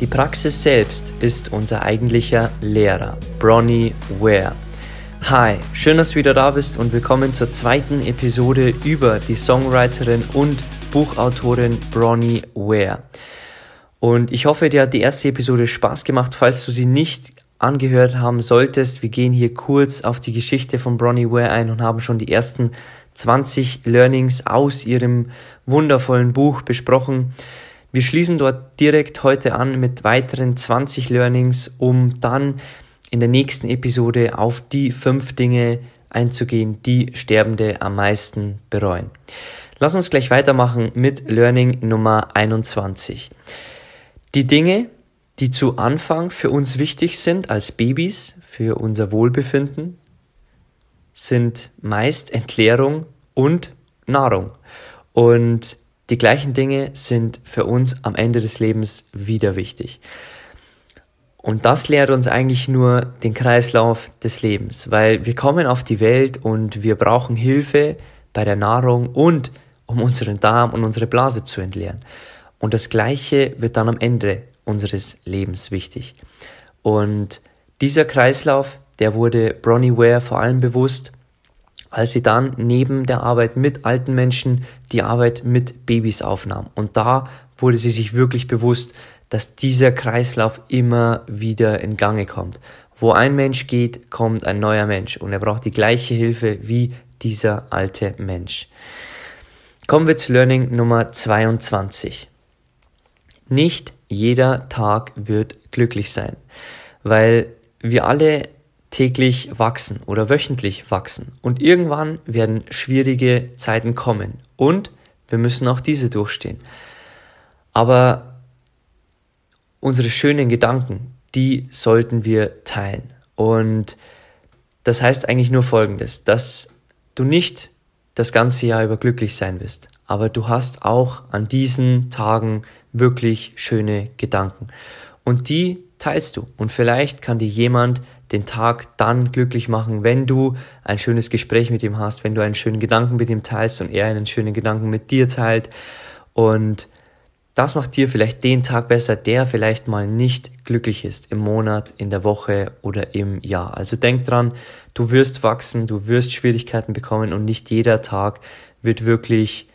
Die Praxis selbst ist unser eigentlicher Lehrer, Bronnie Ware. Hi, schön, dass du wieder da bist und willkommen zur zweiten Episode über die Songwriterin und Buchautorin Bronnie Ware. Und ich hoffe, dir hat die erste Episode Spaß gemacht. Falls du sie nicht angehört haben solltest, wir gehen hier kurz auf die Geschichte von Bronnie Ware ein und haben schon die ersten 20 Learnings aus ihrem wundervollen Buch besprochen. Wir schließen dort direkt heute an mit weiteren 20 Learnings, um dann in der nächsten Episode auf die fünf Dinge einzugehen, die Sterbende am meisten bereuen. Lass uns gleich weitermachen mit Learning Nummer 21. Die Dinge, die zu Anfang für uns wichtig sind als Babys, für unser Wohlbefinden, sind meist Entleerung und Nahrung. Und die gleichen Dinge sind für uns am Ende des Lebens wieder wichtig. Und das lehrt uns eigentlich nur den Kreislauf des Lebens, weil wir kommen auf die Welt und wir brauchen Hilfe bei der Nahrung und um unseren Darm und unsere Blase zu entleeren. Und das Gleiche wird dann am Ende unseres Lebens wichtig. Und dieser Kreislauf, der wurde Bronnie Ware vor allem bewusst, als sie dann neben der Arbeit mit alten Menschen die Arbeit mit Babys aufnahm. Und da wurde sie sich wirklich bewusst, dass dieser Kreislauf immer wieder in Gange kommt. Wo ein Mensch geht, kommt ein neuer Mensch und er braucht die gleiche Hilfe wie dieser alte Mensch. Kommen wir zu Learning Nummer 22. Nicht jeder Tag wird glücklich sein, weil wir alle täglich wachsen oder wöchentlich wachsen. Und irgendwann werden schwierige Zeiten kommen. Und wir müssen auch diese durchstehen. Aber unsere schönen Gedanken, die sollten wir teilen. Und das heißt eigentlich nur Folgendes, dass du nicht das ganze Jahr über glücklich sein wirst, aber du hast auch an diesen Tagen wirklich schöne Gedanken. Und die teilst du. Und vielleicht kann dir jemand den Tag dann glücklich machen, wenn du ein schönes Gespräch mit ihm hast, wenn du einen schönen Gedanken mit ihm teilst und er einen schönen Gedanken mit dir teilt. Und das macht dir vielleicht den Tag besser, der vielleicht mal nicht glücklich ist im Monat, in der Woche oder im Jahr. Also denk dran, du wirst wachsen, du wirst Schwierigkeiten bekommen und nicht jeder Tag wird wirklich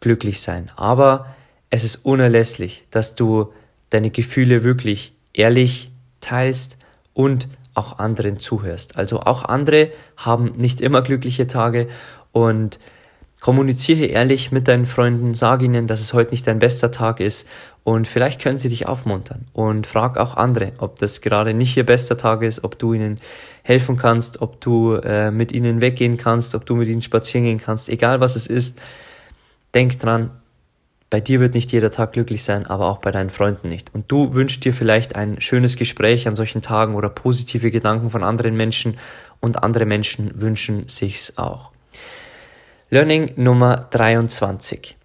glücklich sein. Aber es ist unerlässlich, dass du deine Gefühle wirklich ehrlich teilst und auch anderen zuhörst. Also auch andere haben nicht immer glückliche Tage und kommuniziere ehrlich mit deinen Freunden, sag ihnen, dass es heute nicht dein bester Tag ist und vielleicht können sie dich aufmuntern und frag auch andere, ob das gerade nicht ihr bester Tag ist, ob du ihnen helfen kannst, ob du äh, mit ihnen weggehen kannst, ob du mit ihnen spazieren gehen kannst, egal was es ist. Denk dran, bei dir wird nicht jeder Tag glücklich sein, aber auch bei deinen Freunden nicht. Und du wünschst dir vielleicht ein schönes Gespräch an solchen Tagen oder positive Gedanken von anderen Menschen und andere Menschen wünschen sich's auch. Learning Nummer 23.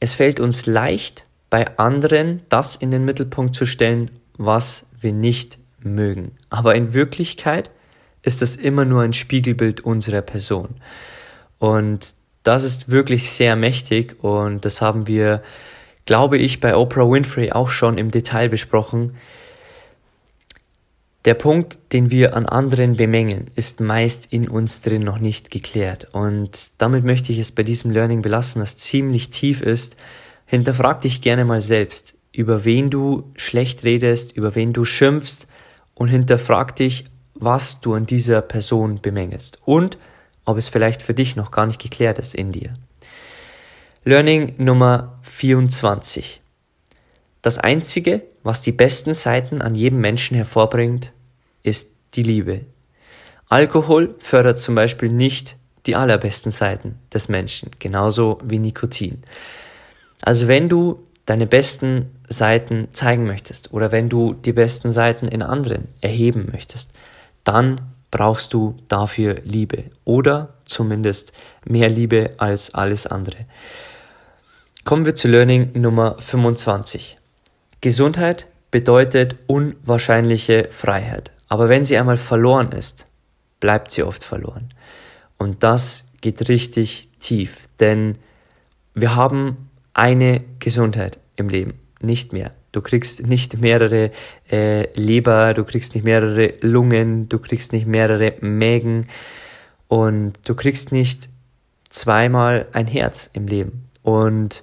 Es fällt uns leicht, bei anderen das in den Mittelpunkt zu stellen, was wir nicht mögen. Aber in Wirklichkeit ist das immer nur ein Spiegelbild unserer Person. Und das ist wirklich sehr mächtig und das haben wir, glaube ich, bei Oprah Winfrey auch schon im Detail besprochen. Der Punkt, den wir an anderen bemängeln, ist meist in uns drin noch nicht geklärt. Und damit möchte ich es bei diesem Learning belassen, das ziemlich tief ist. Hinterfrag dich gerne mal selbst, über wen du schlecht redest, über wen du schimpfst und hinterfrag dich, was du an dieser Person bemängelst. Und ob es vielleicht für dich noch gar nicht geklärt ist in dir. Learning Nummer 24. Das Einzige, was die besten Seiten an jedem Menschen hervorbringt, ist die Liebe. Alkohol fördert zum Beispiel nicht die allerbesten Seiten des Menschen, genauso wie Nikotin. Also wenn du deine besten Seiten zeigen möchtest oder wenn du die besten Seiten in anderen erheben möchtest, dann brauchst du dafür Liebe oder zumindest mehr Liebe als alles andere. Kommen wir zu Learning Nummer 25. Gesundheit bedeutet unwahrscheinliche Freiheit. Aber wenn sie einmal verloren ist, bleibt sie oft verloren. Und das geht richtig tief, denn wir haben eine Gesundheit im Leben, nicht mehr. Du kriegst nicht mehrere äh, Leber, du kriegst nicht mehrere Lungen, du kriegst nicht mehrere Mägen und du kriegst nicht zweimal ein Herz im Leben. Und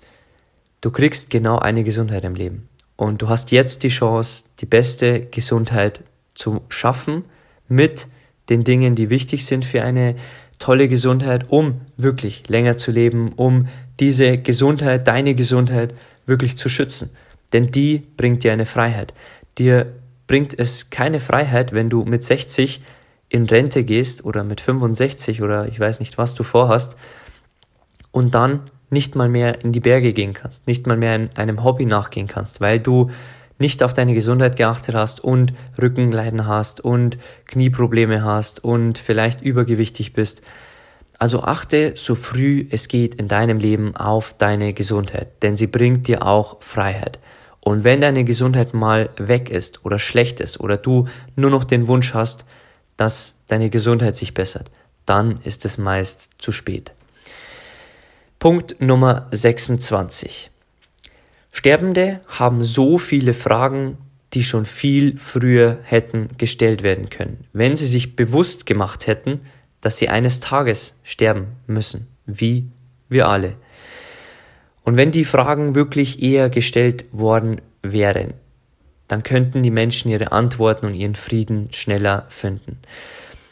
du kriegst genau eine Gesundheit im Leben. Und du hast jetzt die Chance, die beste Gesundheit zu schaffen mit den Dingen, die wichtig sind für eine tolle Gesundheit, um wirklich länger zu leben, um diese Gesundheit, deine Gesundheit wirklich zu schützen. Denn die bringt dir eine Freiheit. Dir bringt es keine Freiheit, wenn du mit 60 in Rente gehst oder mit 65 oder ich weiß nicht, was du vorhast und dann nicht mal mehr in die Berge gehen kannst, nicht mal mehr in einem Hobby nachgehen kannst, weil du nicht auf deine Gesundheit geachtet hast und Rückenleiden hast und Knieprobleme hast und vielleicht übergewichtig bist. Also achte so früh es geht in deinem Leben auf deine Gesundheit, denn sie bringt dir auch Freiheit. Und wenn deine Gesundheit mal weg ist oder schlecht ist oder du nur noch den Wunsch hast, dass deine Gesundheit sich bessert, dann ist es meist zu spät. Punkt Nummer 26. Sterbende haben so viele Fragen, die schon viel früher hätten gestellt werden können, wenn sie sich bewusst gemacht hätten, dass sie eines Tages sterben müssen, wie wir alle. Und wenn die Fragen wirklich eher gestellt worden wären, dann könnten die Menschen ihre Antworten und ihren Frieden schneller finden.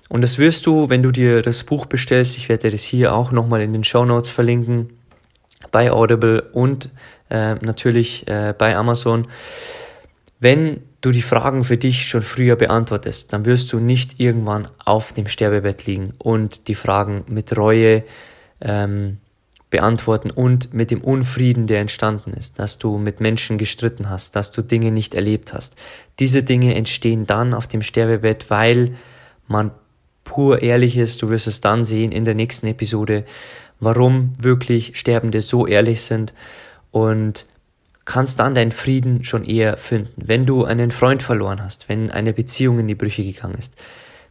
Und das wirst du, wenn du dir das Buch bestellst, ich werde das hier auch nochmal in den Show Notes verlinken, bei Audible und äh, natürlich äh, bei Amazon. Wenn du die Fragen für dich schon früher beantwortest, dann wirst du nicht irgendwann auf dem Sterbebett liegen und die Fragen mit Reue ähm, beantworten und mit dem Unfrieden, der entstanden ist, dass du mit Menschen gestritten hast, dass du Dinge nicht erlebt hast. Diese Dinge entstehen dann auf dem Sterbebett, weil man pur ehrlich ist. Du wirst es dann sehen in der nächsten Episode, warum wirklich Sterbende so ehrlich sind und kannst dann deinen Frieden schon eher finden. Wenn du einen Freund verloren hast, wenn eine Beziehung in die Brüche gegangen ist,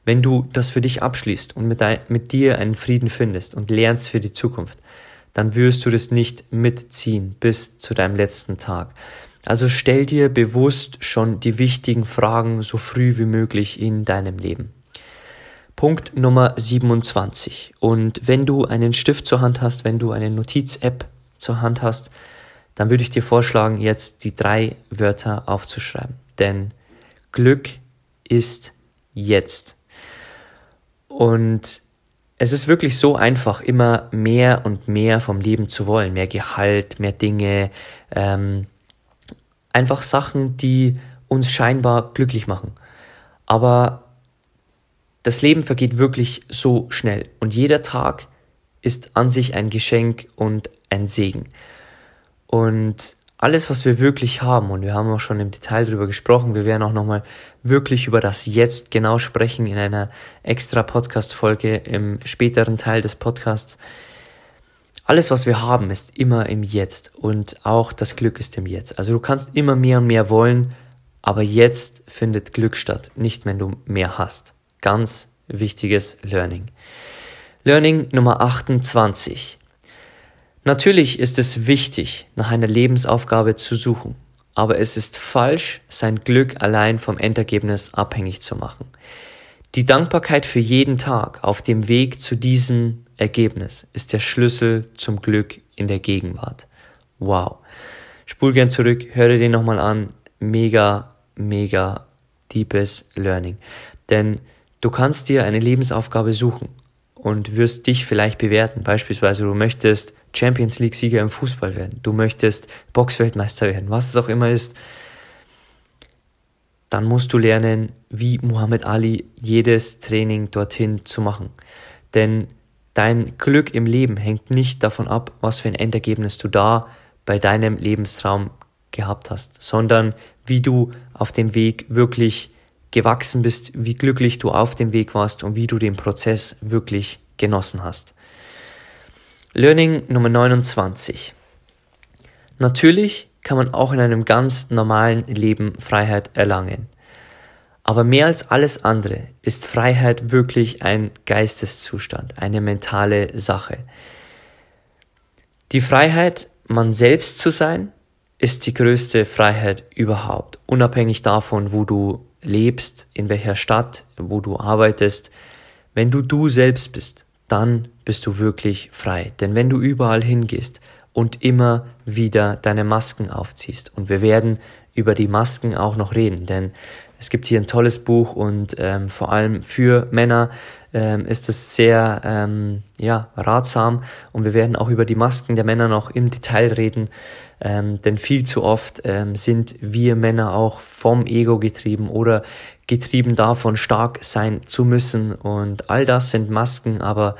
wenn du das für dich abschließt und mit, dein, mit dir einen Frieden findest und lernst für die Zukunft, dann wirst du das nicht mitziehen bis zu deinem letzten Tag. Also stell dir bewusst schon die wichtigen Fragen so früh wie möglich in deinem Leben. Punkt Nummer 27. Und wenn du einen Stift zur Hand hast, wenn du eine Notiz-App zur Hand hast, dann würde ich dir vorschlagen, jetzt die drei Wörter aufzuschreiben. Denn Glück ist jetzt. Und es ist wirklich so einfach, immer mehr und mehr vom Leben zu wollen. Mehr Gehalt, mehr Dinge, ähm, einfach Sachen, die uns scheinbar glücklich machen. Aber das Leben vergeht wirklich so schnell und jeder Tag ist an sich ein Geschenk und ein Segen. Und alles, was wir wirklich haben, und wir haben auch schon im Detail darüber gesprochen, wir werden auch nochmal wirklich über das Jetzt genau sprechen in einer extra Podcast-Folge im späteren Teil des Podcasts. Alles, was wir haben, ist immer im Jetzt und auch das Glück ist im Jetzt. Also du kannst immer mehr und mehr wollen, aber jetzt findet Glück statt, nicht wenn du mehr hast. Ganz wichtiges Learning. Learning Nummer 28. Natürlich ist es wichtig, nach einer Lebensaufgabe zu suchen, aber es ist falsch, sein Glück allein vom Endergebnis abhängig zu machen. Die Dankbarkeit für jeden Tag auf dem Weg zu diesem Ergebnis ist der Schlüssel zum Glück in der Gegenwart. Wow. Spul gern zurück, höre den nochmal an. Mega, mega deepes Learning. Denn Du kannst dir eine Lebensaufgabe suchen und wirst dich vielleicht bewerten. Beispielsweise du möchtest Champions League Sieger im Fußball werden, du möchtest Boxweltmeister werden, was es auch immer ist. Dann musst du lernen, wie Muhammad Ali jedes Training dorthin zu machen. Denn Dein Glück im Leben hängt nicht davon ab, was für ein Endergebnis du da bei deinem Lebenstraum gehabt hast, sondern wie du auf dem Weg wirklich gewachsen bist, wie glücklich du auf dem Weg warst und wie du den Prozess wirklich genossen hast. Learning Nummer 29. Natürlich kann man auch in einem ganz normalen Leben Freiheit erlangen. Aber mehr als alles andere ist Freiheit wirklich ein Geisteszustand, eine mentale Sache. Die Freiheit, man selbst zu sein, ist die größte Freiheit überhaupt, unabhängig davon, wo du lebst, in welcher Stadt, wo du arbeitest. Wenn du du selbst bist, dann bist du wirklich frei. Denn wenn du überall hingehst und immer wieder deine Masken aufziehst, und wir werden über die Masken auch noch reden, denn es gibt hier ein tolles Buch und ähm, vor allem für Männer ähm, ist es sehr ähm, ja, ratsam und wir werden auch über die Masken der Männer noch im Detail reden, ähm, denn viel zu oft ähm, sind wir Männer auch vom Ego getrieben oder getrieben davon, stark sein zu müssen und all das sind Masken, aber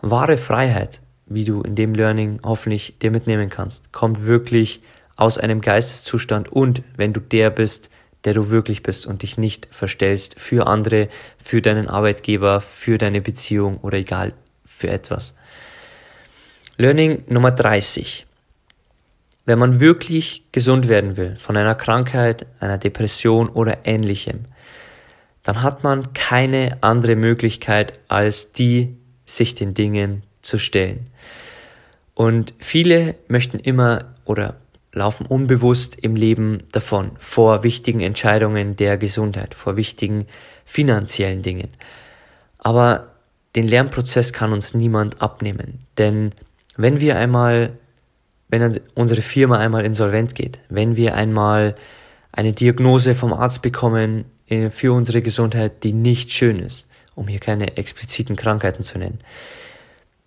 wahre Freiheit, wie du in dem Learning hoffentlich dir mitnehmen kannst, kommt wirklich aus einem Geisteszustand und wenn du der bist, der du wirklich bist und dich nicht verstellst für andere, für deinen Arbeitgeber, für deine Beziehung oder egal für etwas. Learning Nummer 30. Wenn man wirklich gesund werden will von einer Krankheit, einer Depression oder ähnlichem, dann hat man keine andere Möglichkeit als die, sich den Dingen zu stellen. Und viele möchten immer oder laufen unbewusst im Leben davon, vor wichtigen Entscheidungen der Gesundheit, vor wichtigen finanziellen Dingen. Aber den Lernprozess kann uns niemand abnehmen, denn wenn wir einmal, wenn unsere Firma einmal insolvent geht, wenn wir einmal eine Diagnose vom Arzt bekommen für unsere Gesundheit, die nicht schön ist, um hier keine expliziten Krankheiten zu nennen,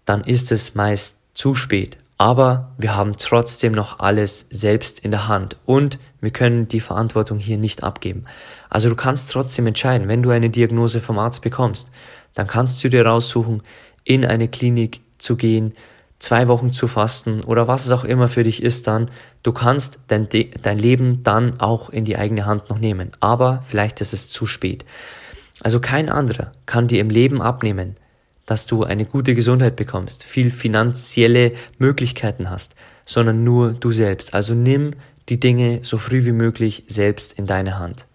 dann ist es meist zu spät aber wir haben trotzdem noch alles selbst in der Hand und wir können die Verantwortung hier nicht abgeben. Also du kannst trotzdem entscheiden, wenn du eine Diagnose vom Arzt bekommst, dann kannst du dir raussuchen, in eine Klinik zu gehen, zwei Wochen zu fasten oder was es auch immer für dich ist dann. Du kannst dein, dein Leben dann auch in die eigene Hand noch nehmen. Aber vielleicht ist es zu spät. Also kein anderer kann dir im Leben abnehmen, dass du eine gute Gesundheit bekommst, viel finanzielle Möglichkeiten hast, sondern nur du selbst. Also nimm die Dinge so früh wie möglich selbst in deine Hand.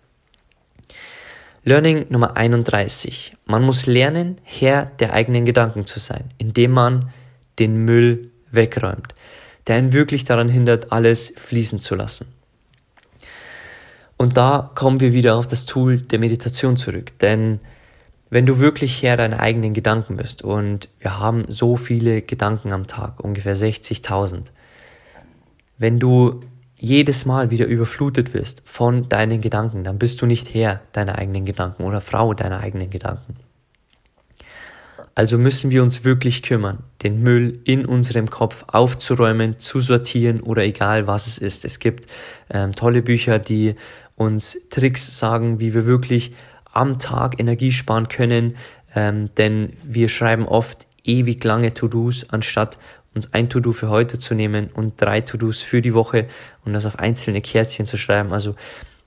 Learning Nummer 31. Man muss lernen, Herr der eigenen Gedanken zu sein, indem man den Müll wegräumt, der einen wirklich daran hindert, alles fließen zu lassen. Und da kommen wir wieder auf das Tool der Meditation zurück, denn wenn du wirklich Herr deiner eigenen Gedanken bist und wir haben so viele Gedanken am Tag, ungefähr 60.000, wenn du jedes Mal wieder überflutet wirst von deinen Gedanken, dann bist du nicht Herr deiner eigenen Gedanken oder Frau deiner eigenen Gedanken. Also müssen wir uns wirklich kümmern, den Müll in unserem Kopf aufzuräumen, zu sortieren oder egal was es ist. Es gibt ähm, tolle Bücher, die uns Tricks sagen, wie wir wirklich am Tag Energie sparen können, ähm, denn wir schreiben oft ewig lange To-Dos, anstatt uns ein To-Do für heute zu nehmen und drei To-Dos für die Woche und das auf einzelne Kärtchen zu schreiben. Also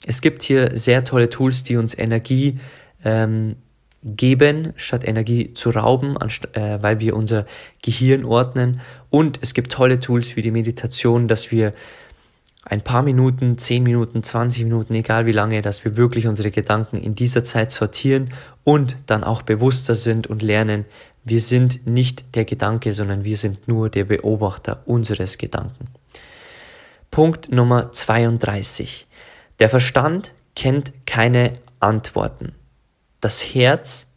es gibt hier sehr tolle Tools, die uns Energie ähm, geben, statt Energie zu rauben, äh, weil wir unser Gehirn ordnen. Und es gibt tolle Tools wie die Meditation, dass wir ein paar Minuten, zehn Minuten, 20 Minuten, egal wie lange, dass wir wirklich unsere Gedanken in dieser Zeit sortieren und dann auch bewusster sind und lernen, wir sind nicht der Gedanke, sondern wir sind nur der Beobachter unseres Gedanken. Punkt Nummer 32. Der Verstand kennt keine Antworten. Das Herz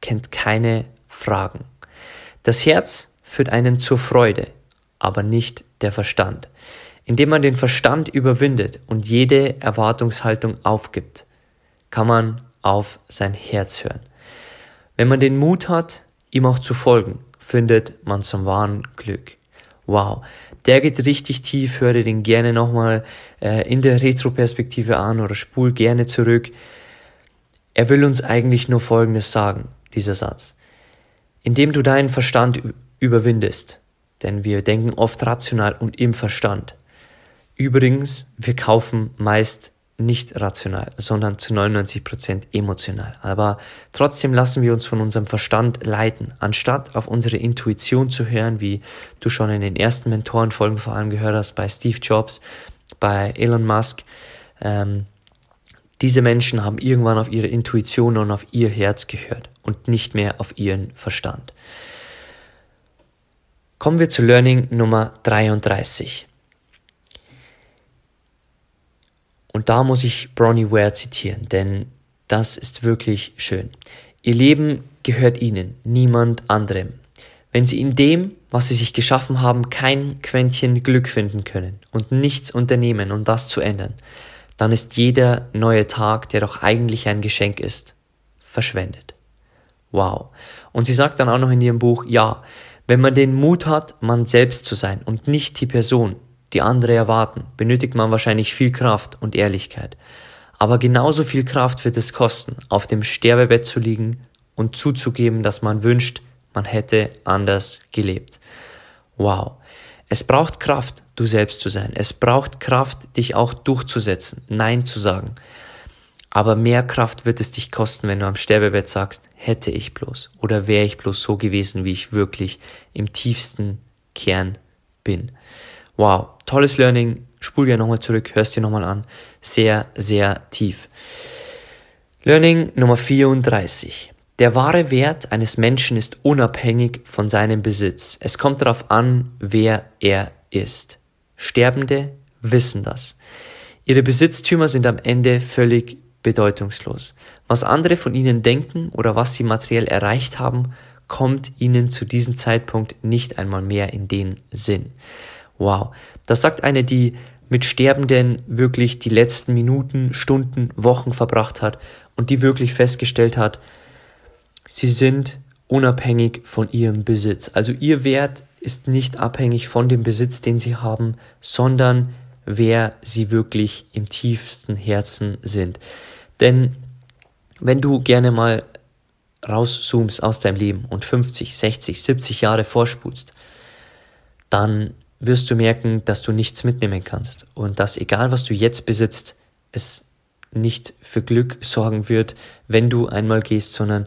kennt keine Fragen. Das Herz führt einen zur Freude, aber nicht der Verstand indem man den Verstand überwindet und jede Erwartungshaltung aufgibt, kann man auf sein Herz hören. Wenn man den Mut hat, ihm auch zu folgen, findet man zum wahren Glück. Wow, der geht richtig tief, höre den gerne nochmal äh, in der Retroperspektive an oder spul gerne zurück. Er will uns eigentlich nur Folgendes sagen, dieser Satz. Indem du deinen Verstand überwindest. Denn wir denken oft rational und im Verstand. Übrigens, wir kaufen meist nicht rational, sondern zu 99 Prozent emotional. Aber trotzdem lassen wir uns von unserem Verstand leiten, anstatt auf unsere Intuition zu hören, wie du schon in den ersten Mentorenfolgen vor allem gehört hast, bei Steve Jobs, bei Elon Musk. Ähm, diese Menschen haben irgendwann auf ihre Intuition und auf ihr Herz gehört und nicht mehr auf ihren Verstand. Kommen wir zu Learning Nummer 33. Und da muss ich Bronnie Ware zitieren, denn das ist wirklich schön. Ihr Leben gehört ihnen, niemand anderem. Wenn sie in dem, was sie sich geschaffen haben, kein Quäntchen Glück finden können und nichts unternehmen, um das zu ändern, dann ist jeder neue Tag, der doch eigentlich ein Geschenk ist, verschwendet. Wow. Und sie sagt dann auch noch in ihrem Buch, ja, wenn man den Mut hat, man selbst zu sein und nicht die Person, die andere erwarten, benötigt man wahrscheinlich viel Kraft und Ehrlichkeit. Aber genauso viel Kraft wird es kosten, auf dem Sterbebett zu liegen und zuzugeben, dass man wünscht, man hätte anders gelebt. Wow. Es braucht Kraft, du selbst zu sein. Es braucht Kraft, dich auch durchzusetzen, Nein zu sagen. Aber mehr Kraft wird es dich kosten, wenn du am Sterbebett sagst, hätte ich bloß oder wäre ich bloß so gewesen, wie ich wirklich im tiefsten Kern bin. Wow, tolles Learning. Spul dir nochmal zurück, hörst dir nochmal an. Sehr, sehr tief. Learning Nummer 34. Der wahre Wert eines Menschen ist unabhängig von seinem Besitz. Es kommt darauf an, wer er ist. Sterbende wissen das. Ihre Besitztümer sind am Ende völlig bedeutungslos. Was andere von ihnen denken oder was sie materiell erreicht haben, kommt ihnen zu diesem Zeitpunkt nicht einmal mehr in den Sinn. Wow, das sagt eine, die mit Sterbenden wirklich die letzten Minuten, Stunden, Wochen verbracht hat und die wirklich festgestellt hat, sie sind unabhängig von ihrem Besitz. Also ihr Wert ist nicht abhängig von dem Besitz, den sie haben, sondern wer sie wirklich im tiefsten Herzen sind. Denn wenn du gerne mal rauszoomst aus deinem Leben und 50, 60, 70 Jahre vorspulst, dann wirst du merken, dass du nichts mitnehmen kannst und dass egal was du jetzt besitzt, es nicht für Glück sorgen wird, wenn du einmal gehst, sondern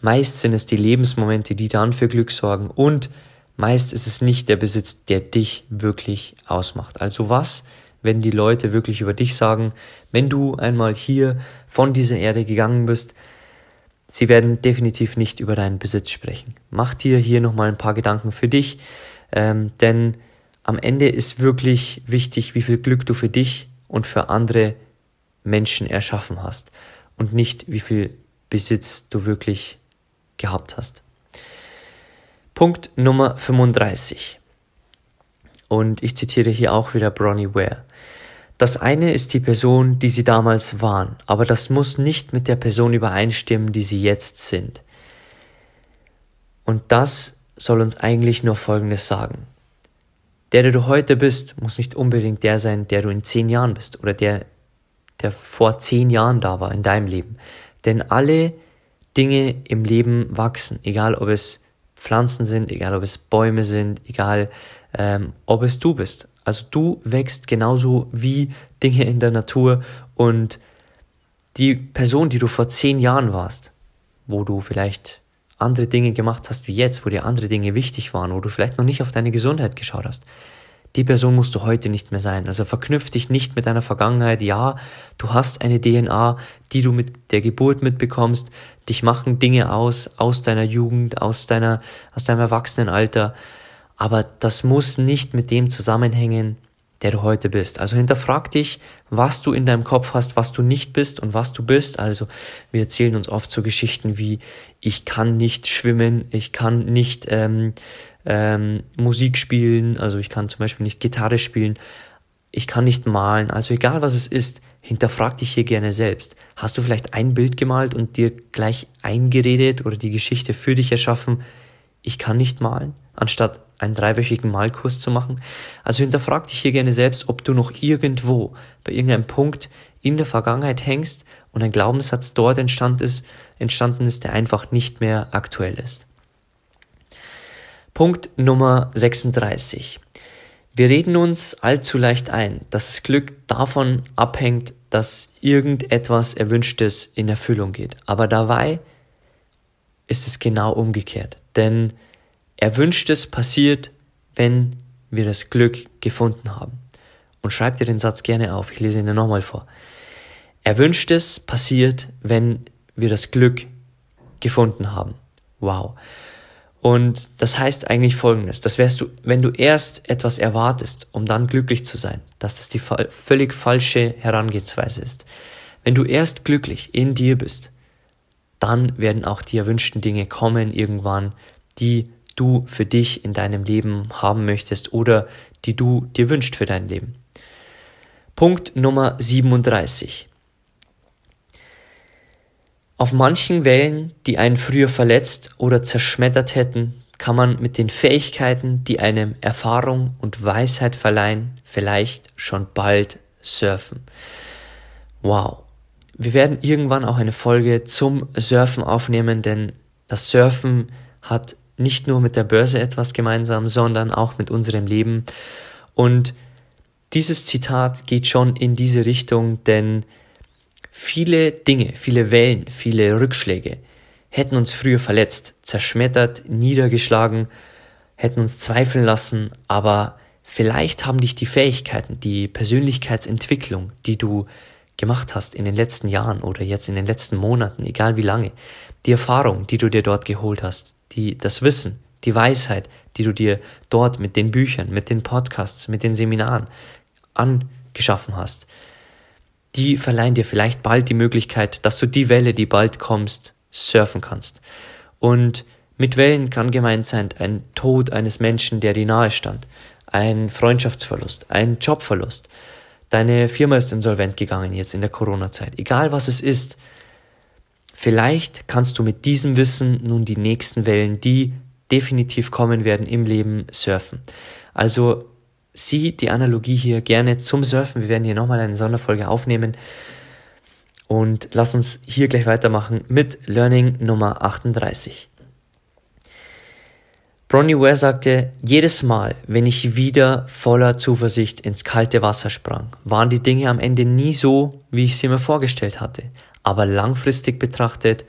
meist sind es die Lebensmomente, die dann für Glück sorgen und meist ist es nicht der Besitz, der dich wirklich ausmacht. Also was, wenn die Leute wirklich über dich sagen, wenn du einmal hier von dieser Erde gegangen bist, sie werden definitiv nicht über deinen Besitz sprechen. Mach dir hier nochmal ein paar Gedanken für dich, ähm, denn am Ende ist wirklich wichtig, wie viel Glück du für dich und für andere Menschen erschaffen hast und nicht wie viel Besitz du wirklich gehabt hast. Punkt Nummer 35. Und ich zitiere hier auch wieder Bronnie Ware. Das eine ist die Person, die sie damals waren, aber das muss nicht mit der Person übereinstimmen, die sie jetzt sind. Und das soll uns eigentlich nur Folgendes sagen. Der, der du heute bist, muss nicht unbedingt der sein, der du in zehn Jahren bist oder der, der vor zehn Jahren da war in deinem Leben. Denn alle Dinge im Leben wachsen, egal ob es Pflanzen sind, egal ob es Bäume sind, egal ähm, ob es du bist. Also du wächst genauso wie Dinge in der Natur und die Person, die du vor zehn Jahren warst, wo du vielleicht andere Dinge gemacht hast wie jetzt, wo dir andere Dinge wichtig waren, wo du vielleicht noch nicht auf deine Gesundheit geschaut hast, die Person musst du heute nicht mehr sein. Also verknüpf dich nicht mit deiner Vergangenheit. Ja, du hast eine DNA, die du mit der Geburt mitbekommst. Dich machen Dinge aus, aus deiner Jugend, aus deiner, aus deinem Erwachsenenalter. Aber das muss nicht mit dem zusammenhängen, der du heute bist. Also hinterfrag dich, was du in deinem Kopf hast, was du nicht bist und was du bist. Also wir erzählen uns oft so Geschichten wie ich kann nicht schwimmen, ich kann nicht ähm, ähm, Musik spielen, also ich kann zum Beispiel nicht Gitarre spielen, ich kann nicht malen. Also egal was es ist, hinterfrag dich hier gerne selbst. Hast du vielleicht ein Bild gemalt und dir gleich eingeredet oder die Geschichte für dich erschaffen? Ich kann nicht malen, anstatt einen dreiwöchigen Malkurs zu machen. Also hinterfrag dich hier gerne selbst, ob du noch irgendwo bei irgendeinem Punkt in der Vergangenheit hängst und ein Glaubenssatz dort entstand ist, entstanden ist, der einfach nicht mehr aktuell ist. Punkt Nummer 36. Wir reden uns allzu leicht ein, dass das Glück davon abhängt, dass irgendetwas Erwünschtes in Erfüllung geht. Aber dabei ist es genau umgekehrt. Denn Erwünschtes passiert, wenn wir das Glück gefunden haben. Und schreib dir den Satz gerne auf. Ich lese ihn dir nochmal vor. Erwünschtes passiert, wenn wir das Glück gefunden haben. Wow. Und das heißt eigentlich folgendes, das wärst du, wenn du erst etwas erwartest, um dann glücklich zu sein, dass das die völlig falsche Herangehensweise ist. Wenn du erst glücklich in dir bist, dann werden auch die erwünschten Dinge kommen irgendwann, die du für dich in deinem Leben haben möchtest oder die du dir wünschst für dein Leben. Punkt Nummer 37. Auf manchen Wellen, die einen früher verletzt oder zerschmettert hätten, kann man mit den Fähigkeiten, die einem Erfahrung und Weisheit verleihen, vielleicht schon bald surfen. Wow. Wir werden irgendwann auch eine Folge zum Surfen aufnehmen, denn das Surfen hat nicht nur mit der Börse etwas gemeinsam, sondern auch mit unserem Leben. Und dieses Zitat geht schon in diese Richtung, denn Viele Dinge, viele Wellen, viele Rückschläge hätten uns früher verletzt, zerschmettert, niedergeschlagen, hätten uns zweifeln lassen, aber vielleicht haben dich die Fähigkeiten, die Persönlichkeitsentwicklung, die du gemacht hast in den letzten Jahren oder jetzt in den letzten Monaten, egal wie lange, die Erfahrung, die du dir dort geholt hast, die, das Wissen, die Weisheit, die du dir dort mit den Büchern, mit den Podcasts, mit den Seminaren angeschaffen hast, die verleihen dir vielleicht bald die Möglichkeit, dass du die Welle, die bald kommst, surfen kannst. Und mit Wellen kann gemeint sein ein Tod eines Menschen, der dir nahe stand, ein Freundschaftsverlust, ein Jobverlust. Deine Firma ist insolvent gegangen jetzt in der Corona-Zeit. Egal was es ist, vielleicht kannst du mit diesem Wissen nun die nächsten Wellen, die definitiv kommen werden im Leben, surfen. Also sieh die Analogie hier gerne zum Surfen. Wir werden hier nochmal eine Sonderfolge aufnehmen. Und lass uns hier gleich weitermachen mit Learning Nummer 38. Bronnie Ware sagte, jedes Mal, wenn ich wieder voller Zuversicht ins kalte Wasser sprang, waren die Dinge am Ende nie so, wie ich sie mir vorgestellt hatte. Aber langfristig betrachtet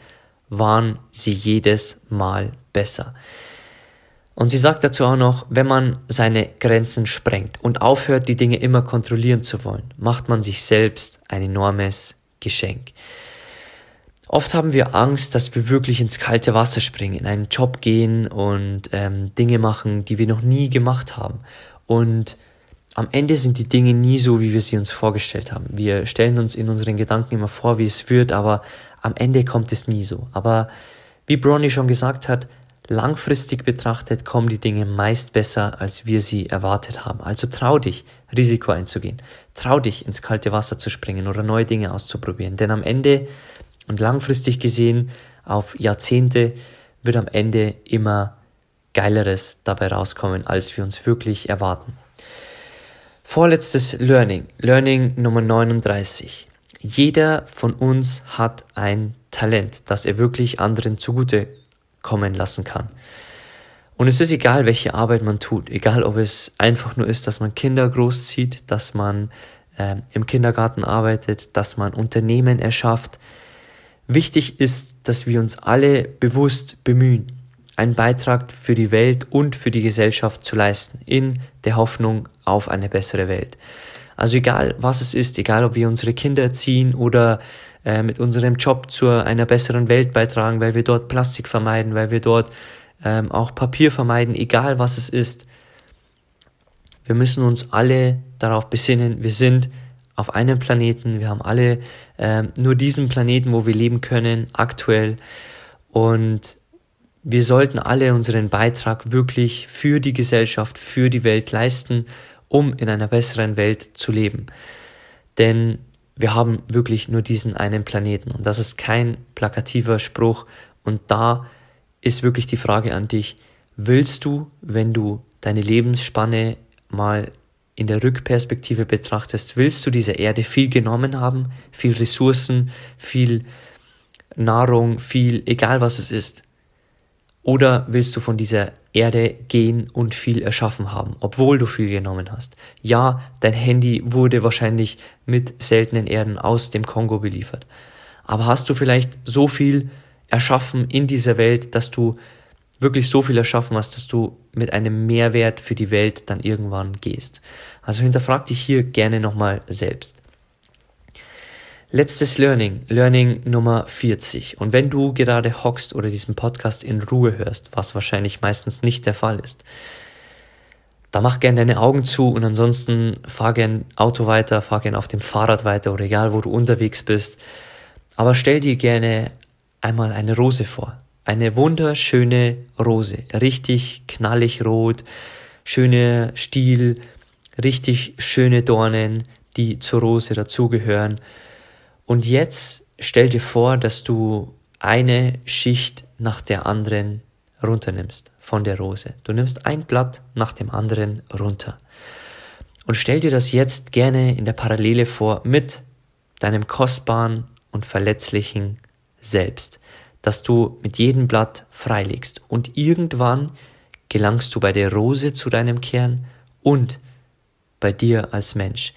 waren sie jedes Mal besser. Und sie sagt dazu auch noch, wenn man seine Grenzen sprengt und aufhört, die Dinge immer kontrollieren zu wollen, macht man sich selbst ein enormes Geschenk. Oft haben wir Angst, dass wir wirklich ins kalte Wasser springen, in einen Job gehen und ähm, Dinge machen, die wir noch nie gemacht haben. Und am Ende sind die Dinge nie so, wie wir sie uns vorgestellt haben. Wir stellen uns in unseren Gedanken immer vor, wie es wird, aber am Ende kommt es nie so. Aber wie Bronny schon gesagt hat, Langfristig betrachtet kommen die Dinge meist besser, als wir sie erwartet haben. Also trau dich, Risiko einzugehen. Trau dich, ins kalte Wasser zu springen oder neue Dinge auszuprobieren. Denn am Ende und langfristig gesehen auf Jahrzehnte wird am Ende immer Geileres dabei rauskommen, als wir uns wirklich erwarten. Vorletztes Learning, Learning Nummer 39. Jeder von uns hat ein Talent, das er wirklich anderen zugute kommen lassen kann. Und es ist egal, welche Arbeit man tut, egal ob es einfach nur ist, dass man Kinder großzieht, dass man äh, im Kindergarten arbeitet, dass man Unternehmen erschafft. Wichtig ist, dass wir uns alle bewusst bemühen, einen Beitrag für die Welt und für die Gesellschaft zu leisten, in der Hoffnung auf eine bessere Welt. Also egal, was es ist, egal, ob wir unsere Kinder erziehen oder äh, mit unserem Job zu einer besseren Welt beitragen, weil wir dort Plastik vermeiden, weil wir dort ähm, auch Papier vermeiden, egal was es ist. Wir müssen uns alle darauf besinnen, wir sind auf einem Planeten, wir haben alle äh, nur diesen Planeten, wo wir leben können, aktuell. Und wir sollten alle unseren Beitrag wirklich für die Gesellschaft, für die Welt leisten, um in einer besseren Welt zu leben. Denn wir haben wirklich nur diesen einen Planeten. Und das ist kein plakativer Spruch. Und da ist wirklich die Frage an dich, willst du, wenn du deine Lebensspanne mal in der Rückperspektive betrachtest, willst du dieser Erde viel genommen haben, viel Ressourcen, viel Nahrung, viel, egal was es ist? Oder willst du von dieser Erde gehen und viel erschaffen haben, obwohl du viel genommen hast. Ja, dein Handy wurde wahrscheinlich mit seltenen Erden aus dem Kongo beliefert. Aber hast du vielleicht so viel erschaffen in dieser Welt, dass du wirklich so viel erschaffen hast, dass du mit einem Mehrwert für die Welt dann irgendwann gehst. Also hinterfrag dich hier gerne nochmal selbst. Letztes Learning, Learning Nummer 40. Und wenn du gerade hockst oder diesen Podcast in Ruhe hörst, was wahrscheinlich meistens nicht der Fall ist, da mach gern deine Augen zu und ansonsten fahr gern Auto weiter, fahr gern auf dem Fahrrad weiter oder egal wo du unterwegs bist. Aber stell dir gerne einmal eine Rose vor. Eine wunderschöne Rose, richtig knallig rot, schöner Stiel, richtig schöne Dornen, die zur Rose dazugehören. Und jetzt stell dir vor, dass du eine Schicht nach der anderen runternimmst von der Rose. Du nimmst ein Blatt nach dem anderen runter. Und stell dir das jetzt gerne in der Parallele vor mit deinem kostbaren und verletzlichen Selbst, dass du mit jedem Blatt freilegst. Und irgendwann gelangst du bei der Rose zu deinem Kern und bei dir als Mensch.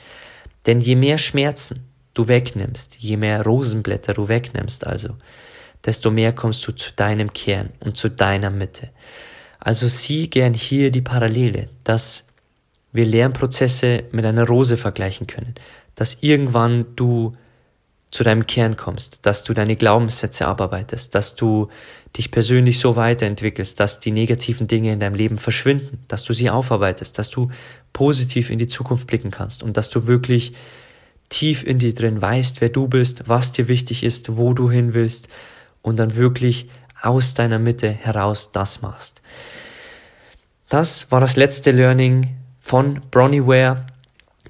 Denn je mehr Schmerzen, du wegnimmst, je mehr Rosenblätter du wegnimmst also, desto mehr kommst du zu deinem Kern und zu deiner Mitte. Also sieh gern hier die Parallele, dass wir Lernprozesse mit einer Rose vergleichen können, dass irgendwann du zu deinem Kern kommst, dass du deine Glaubenssätze abarbeitest, dass du dich persönlich so weiterentwickelst, dass die negativen Dinge in deinem Leben verschwinden, dass du sie aufarbeitest, dass du positiv in die Zukunft blicken kannst und dass du wirklich tief in dir drin weißt, wer du bist, was dir wichtig ist, wo du hin willst und dann wirklich aus deiner Mitte heraus das machst. Das war das letzte Learning von Bronnyware.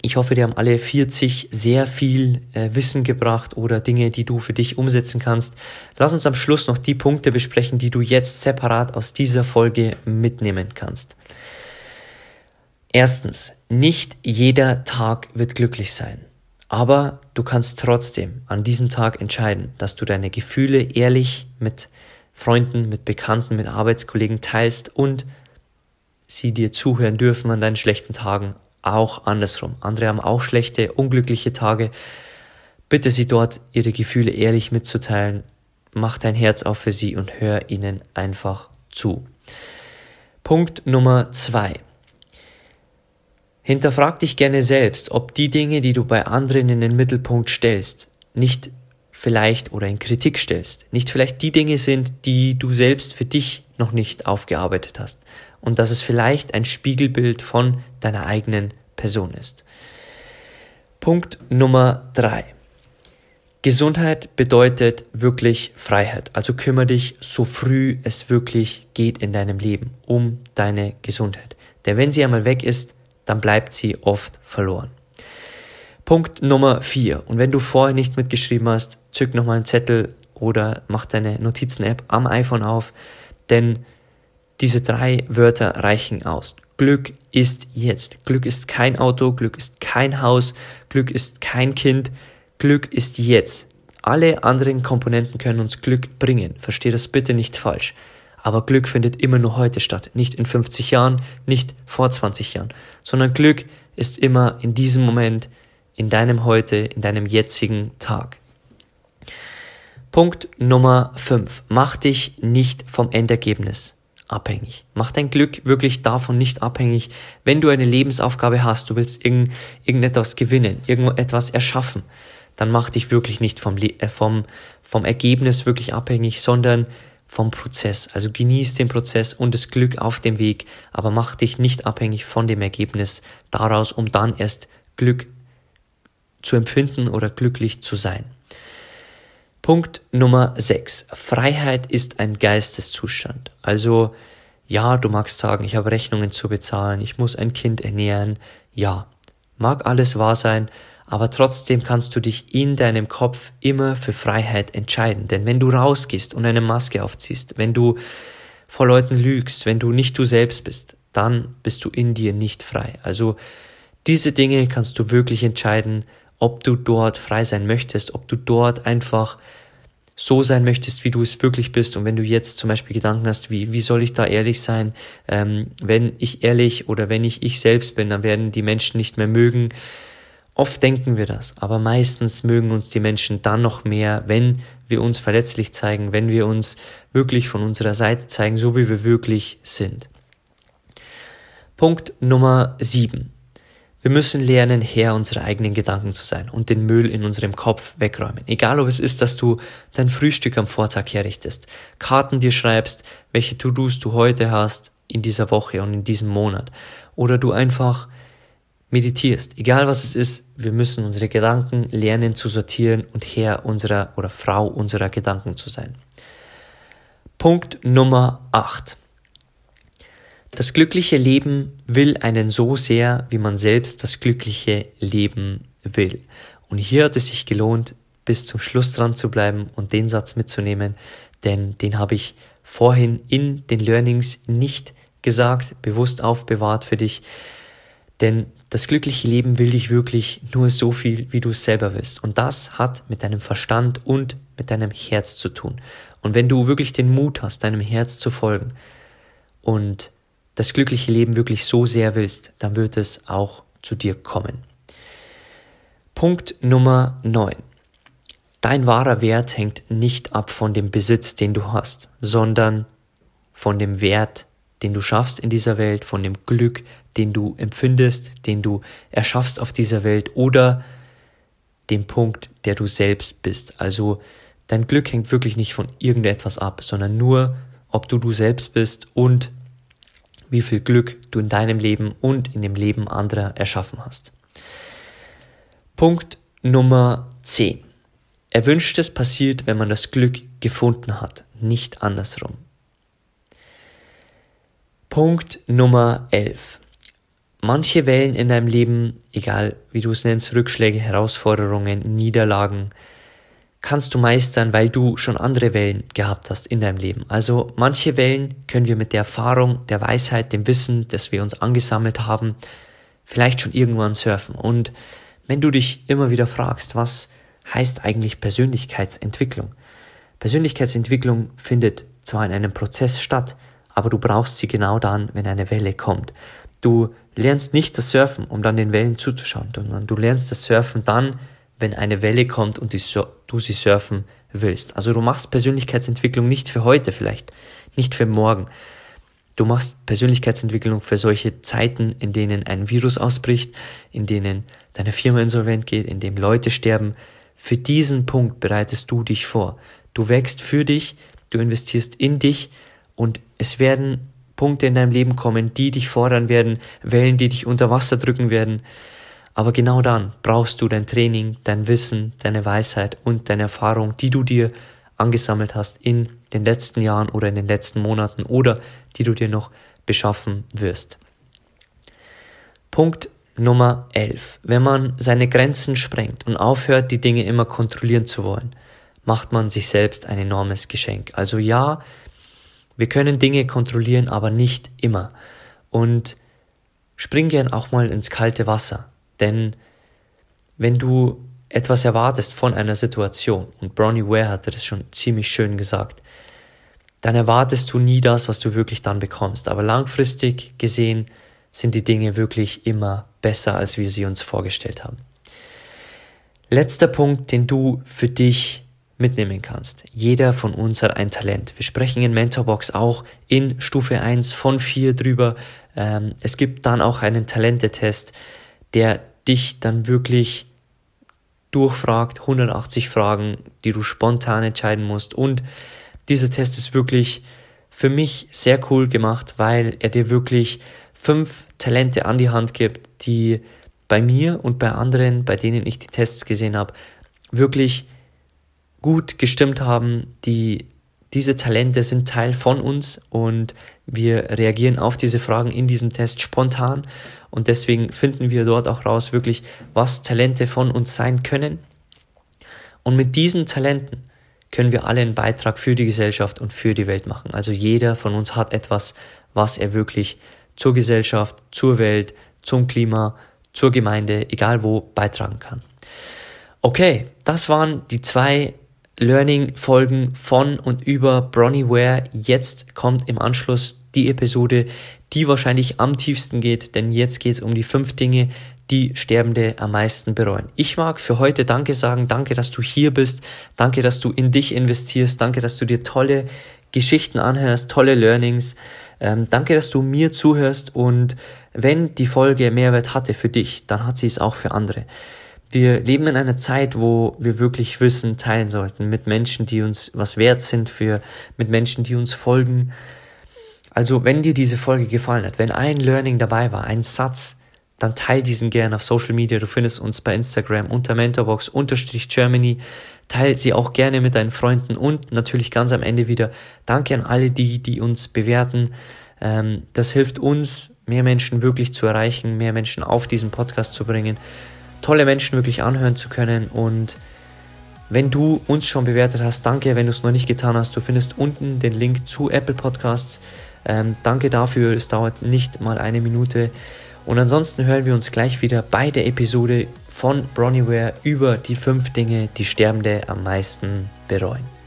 Ich hoffe, dir haben alle 40 sehr viel äh, Wissen gebracht oder Dinge, die du für dich umsetzen kannst. Lass uns am Schluss noch die Punkte besprechen, die du jetzt separat aus dieser Folge mitnehmen kannst. Erstens, nicht jeder Tag wird glücklich sein. Aber du kannst trotzdem an diesem Tag entscheiden, dass du deine Gefühle ehrlich mit Freunden, mit Bekannten, mit Arbeitskollegen teilst und sie dir zuhören dürfen an deinen schlechten Tagen, auch andersrum. Andere haben auch schlechte, unglückliche Tage. Bitte sie dort, ihre Gefühle ehrlich mitzuteilen. Mach dein Herz auf für sie und hör ihnen einfach zu. Punkt Nummer zwei. Hinterfrag dich gerne selbst, ob die Dinge, die du bei anderen in den Mittelpunkt stellst, nicht vielleicht oder in Kritik stellst, nicht vielleicht die Dinge sind, die du selbst für dich noch nicht aufgearbeitet hast und dass es vielleicht ein Spiegelbild von deiner eigenen Person ist. Punkt Nummer drei. Gesundheit bedeutet wirklich Freiheit. Also kümmere dich so früh es wirklich geht in deinem Leben um deine Gesundheit. Denn wenn sie einmal weg ist, dann bleibt sie oft verloren. Punkt Nummer vier. Und wenn du vorher nicht mitgeschrieben hast, zück nochmal einen Zettel oder mach deine Notizen-App am iPhone auf, denn diese drei Wörter reichen aus. Glück ist jetzt. Glück ist kein Auto, Glück ist kein Haus, Glück ist kein Kind, Glück ist jetzt. Alle anderen Komponenten können uns Glück bringen. Versteh das bitte nicht falsch. Aber Glück findet immer nur heute statt, nicht in 50 Jahren, nicht vor 20 Jahren, sondern Glück ist immer in diesem Moment, in deinem heute, in deinem jetzigen Tag. Punkt Nummer 5. Mach dich nicht vom Endergebnis abhängig. Mach dein Glück wirklich davon nicht abhängig, wenn du eine Lebensaufgabe hast, du willst irgend, irgendetwas gewinnen, irgendetwas erschaffen, dann mach dich wirklich nicht vom, äh, vom, vom Ergebnis wirklich abhängig, sondern vom Prozess. Also genieß den Prozess und das Glück auf dem Weg, aber mach dich nicht abhängig von dem Ergebnis daraus, um dann erst Glück zu empfinden oder glücklich zu sein. Punkt Nummer 6. Freiheit ist ein Geisteszustand. Also ja, du magst sagen, ich habe Rechnungen zu bezahlen, ich muss ein Kind ernähren. Ja, mag alles wahr sein, aber trotzdem kannst du dich in deinem Kopf immer für Freiheit entscheiden. Denn wenn du rausgehst und eine Maske aufziehst, wenn du vor Leuten lügst, wenn du nicht du selbst bist, dann bist du in dir nicht frei. Also diese Dinge kannst du wirklich entscheiden, ob du dort frei sein möchtest, ob du dort einfach so sein möchtest, wie du es wirklich bist. Und wenn du jetzt zum Beispiel Gedanken hast, wie, wie soll ich da ehrlich sein? Ähm, wenn ich ehrlich oder wenn ich ich selbst bin, dann werden die Menschen nicht mehr mögen. Oft denken wir das, aber meistens mögen uns die Menschen dann noch mehr, wenn wir uns verletzlich zeigen, wenn wir uns wirklich von unserer Seite zeigen, so wie wir wirklich sind. Punkt Nummer sieben. Wir müssen lernen, Herr unserer eigenen Gedanken zu sein und den Müll in unserem Kopf wegräumen. Egal ob es ist, dass du dein Frühstück am Vortag herrichtest, Karten dir schreibst, welche To-Dos du heute hast in dieser Woche und in diesem Monat. Oder du einfach meditierst. Egal was es ist, wir müssen unsere Gedanken lernen zu sortieren und Herr unserer oder Frau unserer Gedanken zu sein. Punkt Nummer 8. Das glückliche Leben will einen so sehr, wie man selbst das glückliche Leben will. Und hier hat es sich gelohnt, bis zum Schluss dran zu bleiben und den Satz mitzunehmen, denn den habe ich vorhin in den Learnings nicht gesagt, bewusst aufbewahrt für dich. Denn das glückliche Leben will dich wirklich nur so viel, wie du es selber willst. Und das hat mit deinem Verstand und mit deinem Herz zu tun. Und wenn du wirklich den Mut hast, deinem Herz zu folgen und das glückliche Leben wirklich so sehr willst, dann wird es auch zu dir kommen. Punkt Nummer 9. Dein wahrer Wert hängt nicht ab von dem Besitz, den du hast, sondern von dem Wert, den du schaffst in dieser Welt, von dem Glück, den du empfindest, den du erschaffst auf dieser Welt oder dem Punkt, der du selbst bist. Also dein Glück hängt wirklich nicht von irgendetwas ab, sondern nur, ob du du selbst bist und wie viel Glück du in deinem Leben und in dem Leben anderer erschaffen hast. Punkt Nummer 10. Erwünschtes passiert, wenn man das Glück gefunden hat, nicht andersrum. Punkt Nummer 11. Manche Wellen in deinem Leben, egal wie du es nennst, Rückschläge, Herausforderungen, Niederlagen, kannst du meistern, weil du schon andere Wellen gehabt hast in deinem Leben. Also manche Wellen können wir mit der Erfahrung, der Weisheit, dem Wissen, das wir uns angesammelt haben, vielleicht schon irgendwann surfen. Und wenn du dich immer wieder fragst, was heißt eigentlich Persönlichkeitsentwicklung? Persönlichkeitsentwicklung findet zwar in einem Prozess statt, aber du brauchst sie genau dann, wenn eine Welle kommt. Du lernst nicht das Surfen, um dann den Wellen zuzuschauen, sondern du lernst das Surfen dann, wenn eine Welle kommt und du sie surfen willst. Also du machst Persönlichkeitsentwicklung nicht für heute vielleicht, nicht für morgen. Du machst Persönlichkeitsentwicklung für solche Zeiten, in denen ein Virus ausbricht, in denen deine Firma insolvent geht, in dem Leute sterben. Für diesen Punkt bereitest du dich vor. Du wächst für dich, du investierst in dich und es werden Punkte in deinem Leben kommen, die dich fordern werden, Wellen, die dich unter Wasser drücken werden. Aber genau dann brauchst du dein Training, dein Wissen, deine Weisheit und deine Erfahrung, die du dir angesammelt hast in den letzten Jahren oder in den letzten Monaten oder die du dir noch beschaffen wirst. Punkt Nummer 11. Wenn man seine Grenzen sprengt und aufhört, die Dinge immer kontrollieren zu wollen, macht man sich selbst ein enormes Geschenk. Also ja, wir können Dinge kontrollieren, aber nicht immer. Und spring gern auch mal ins kalte Wasser. Denn wenn du etwas erwartest von einer Situation, und Bronnie Ware hatte das schon ziemlich schön gesagt, dann erwartest du nie das, was du wirklich dann bekommst. Aber langfristig gesehen sind die Dinge wirklich immer besser, als wir sie uns vorgestellt haben. Letzter Punkt, den du für dich mitnehmen kannst. Jeder von uns hat ein Talent. Wir sprechen in Mentorbox auch in Stufe 1 von 4 drüber. Ähm, es gibt dann auch einen Talentetest, der dich dann wirklich durchfragt, 180 Fragen, die du spontan entscheiden musst. Und dieser Test ist wirklich für mich sehr cool gemacht, weil er dir wirklich fünf Talente an die Hand gibt, die bei mir und bei anderen, bei denen ich die Tests gesehen habe, wirklich gut gestimmt haben, die diese Talente sind Teil von uns und wir reagieren auf diese Fragen in diesem Test spontan und deswegen finden wir dort auch raus wirklich, was Talente von uns sein können. Und mit diesen Talenten können wir alle einen Beitrag für die Gesellschaft und für die Welt machen. Also jeder von uns hat etwas, was er wirklich zur Gesellschaft, zur Welt, zum Klima, zur Gemeinde, egal wo, beitragen kann. Okay, das waren die zwei Learning-Folgen von und über Bronnie Ware. Jetzt kommt im Anschluss die Episode, die wahrscheinlich am tiefsten geht, denn jetzt geht es um die fünf Dinge, die Sterbende am meisten bereuen. Ich mag für heute Danke sagen. Danke, dass du hier bist. Danke, dass du in dich investierst. Danke, dass du dir tolle Geschichten anhörst, tolle Learnings. Ähm, danke, dass du mir zuhörst und wenn die Folge Mehrwert hatte für dich, dann hat sie es auch für andere. Wir leben in einer Zeit, wo wir wirklich Wissen teilen sollten mit Menschen, die uns was wert sind, für, mit Menschen, die uns folgen. Also, wenn dir diese Folge gefallen hat, wenn ein Learning dabei war, ein Satz, dann teil diesen gerne auf Social Media. Du findest uns bei Instagram unter Mentorbox-Germany. Teil sie auch gerne mit deinen Freunden und natürlich ganz am Ende wieder Danke an alle die, die uns bewerten. Ähm, das hilft uns, mehr Menschen wirklich zu erreichen, mehr Menschen auf diesen Podcast zu bringen, tolle Menschen wirklich anhören zu können und wenn du uns schon bewertet hast, danke. Wenn du es noch nicht getan hast, du findest unten den Link zu Apple Podcasts. Ähm, danke dafür. Es dauert nicht mal eine Minute. Und ansonsten hören wir uns gleich wieder bei der Episode von Bronnyware über die fünf Dinge, die Sterbende am meisten bereuen.